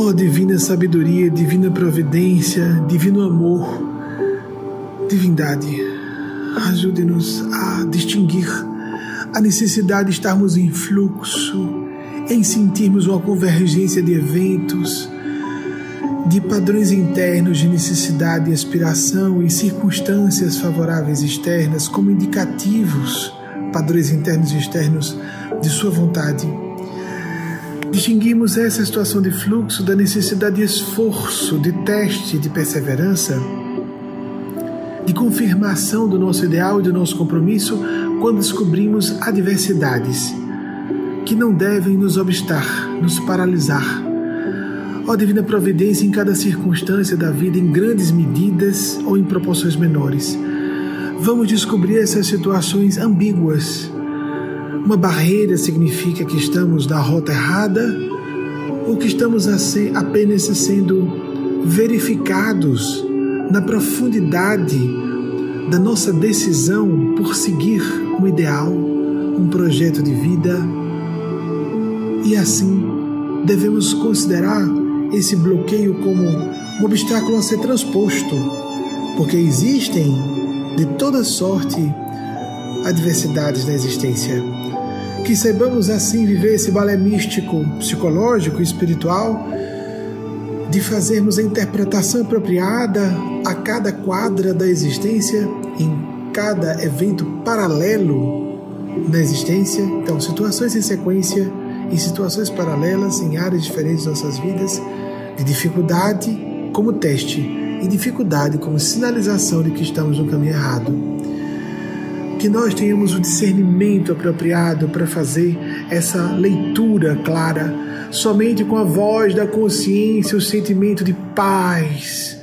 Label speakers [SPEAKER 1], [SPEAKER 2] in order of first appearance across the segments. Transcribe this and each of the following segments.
[SPEAKER 1] Oh, divina sabedoria, divina providência, divino amor, divindade, ajude-nos a distinguir a necessidade de estarmos em fluxo, em sentirmos uma convergência de eventos, de padrões internos de necessidade e aspiração e circunstâncias favoráveis externas como indicativos, padrões internos e externos de Sua vontade. Distinguimos essa situação de fluxo da necessidade de esforço, de teste, de perseverança, de confirmação do nosso ideal e do nosso compromisso quando descobrimos adversidades que não devem nos obstar, nos paralisar. Ó Divina Providência, em cada circunstância da vida, em grandes medidas ou em proporções menores, vamos descobrir essas situações ambíguas. Uma barreira significa que estamos na rota errada ou que estamos apenas sendo verificados na profundidade da nossa decisão por seguir um ideal, um projeto de vida. E assim, devemos considerar esse bloqueio como um obstáculo a ser transposto, porque existem de toda sorte adversidades na existência. Que saibamos assim viver esse balé místico, psicológico e espiritual, de fazermos a interpretação apropriada a cada quadra da existência, em cada evento paralelo na existência. Então, situações em sequência, em situações paralelas, em áreas diferentes de nossas vidas, de dificuldade como teste e dificuldade como sinalização de que estamos no caminho errado. Que nós tenhamos o discernimento apropriado para fazer essa leitura clara, somente com a voz da consciência, o sentimento de paz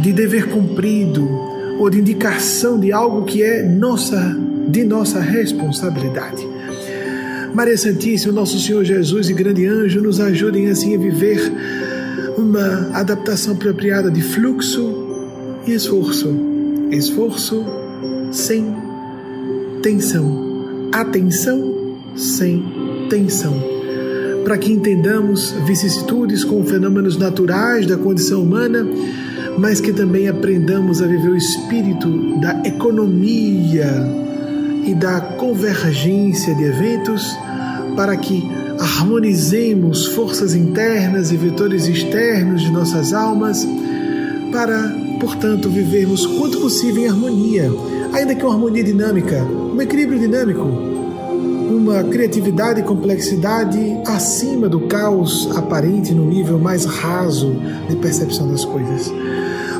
[SPEAKER 1] de dever cumprido ou de indicação de algo que é nossa, de nossa responsabilidade. Maria Santíssima, nosso Senhor Jesus e grande anjo nos ajudem assim a viver uma adaptação apropriada de fluxo e esforço. Esforço sem tensão. Atenção sem tensão. Para que entendamos vicissitudes com fenômenos naturais da condição humana mas que também aprendamos a viver o espírito da economia e da convergência de eventos para que harmonizemos forças internas e vetores externos de nossas almas para, portanto, vivermos quanto possível em harmonia, ainda que uma harmonia dinâmica, um equilíbrio dinâmico, uma criatividade e complexidade acima do caos aparente no nível mais raso de percepção das coisas.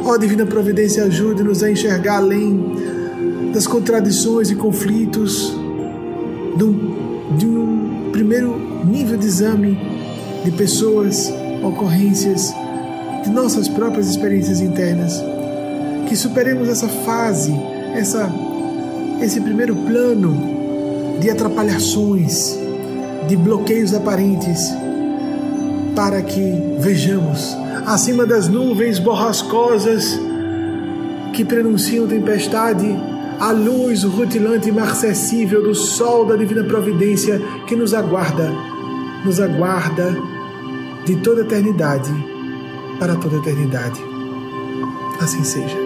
[SPEAKER 1] Ó oh, Divina Providência, ajude-nos a enxergar além das contradições e conflitos de um, de um primeiro nível de exame de pessoas, ocorrências, de nossas próprias experiências internas. Que superemos essa fase, essa, esse primeiro plano de atrapalhações, de bloqueios aparentes, para que vejamos acima das nuvens borrascosas que prenunciam tempestade, a luz rutilante e inacessível do sol da divina providência que nos aguarda, nos aguarda de toda eternidade para toda eternidade. Assim seja.